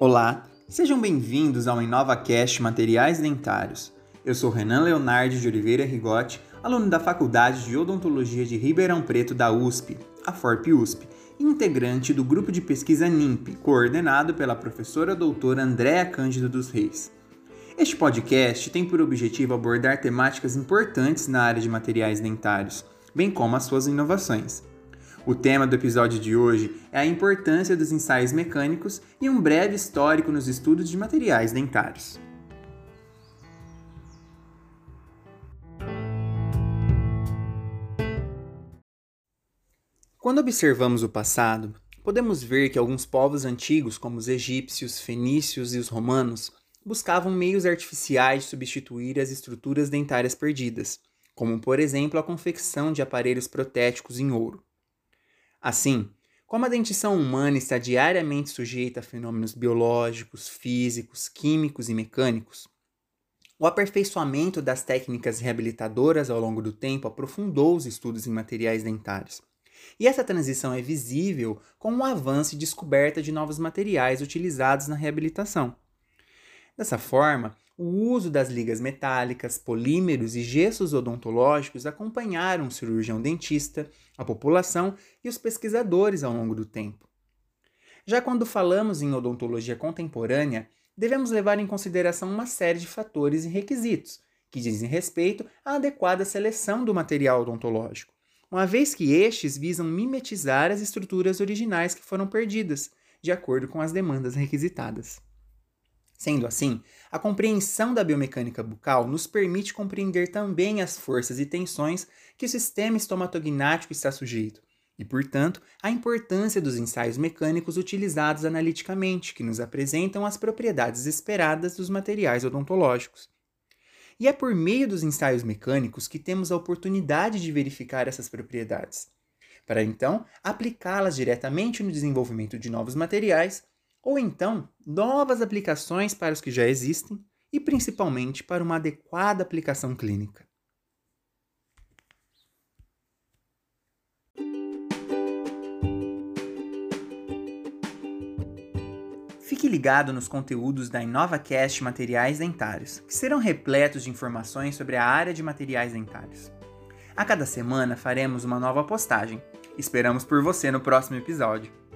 Olá, sejam bem-vindos ao InovaCast Materiais Dentários. Eu sou Renan Leonardo de Oliveira Rigotti, aluno da Faculdade de Odontologia de Ribeirão Preto da USP, a FORP USP, integrante do grupo de pesquisa NIMP, coordenado pela professora doutora Andréa Cândido dos Reis. Este podcast tem por objetivo abordar temáticas importantes na área de materiais dentários, bem como as suas inovações. O tema do episódio de hoje é a importância dos ensaios mecânicos e um breve histórico nos estudos de materiais dentários. Quando observamos o passado, podemos ver que alguns povos antigos, como os egípcios, fenícios e os romanos, buscavam meios artificiais de substituir as estruturas dentárias perdidas, como por exemplo a confecção de aparelhos protéticos em ouro. Assim, como a dentição humana está diariamente sujeita a fenômenos biológicos, físicos, químicos e mecânicos, o aperfeiçoamento das técnicas reabilitadoras ao longo do tempo aprofundou os estudos em materiais dentários. E essa transição é visível com o avanço e descoberta de novos materiais utilizados na reabilitação. Dessa forma, o uso das ligas metálicas, polímeros e gessos odontológicos acompanharam o cirurgião dentista, a população e os pesquisadores ao longo do tempo. Já quando falamos em odontologia contemporânea, devemos levar em consideração uma série de fatores e requisitos que dizem respeito à adequada seleção do material odontológico, uma vez que estes visam mimetizar as estruturas originais que foram perdidas, de acordo com as demandas requisitadas. Sendo assim, a compreensão da biomecânica bucal nos permite compreender também as forças e tensões que o sistema estomatognático está sujeito, e, portanto, a importância dos ensaios mecânicos utilizados analiticamente, que nos apresentam as propriedades esperadas dos materiais odontológicos. E é por meio dos ensaios mecânicos que temos a oportunidade de verificar essas propriedades, para então aplicá-las diretamente no desenvolvimento de novos materiais ou então novas aplicações para os que já existem e principalmente para uma adequada aplicação clínica. Fique ligado nos conteúdos da InovaCast Materiais Dentários, que serão repletos de informações sobre a área de materiais dentários. A cada semana faremos uma nova postagem. Esperamos por você no próximo episódio.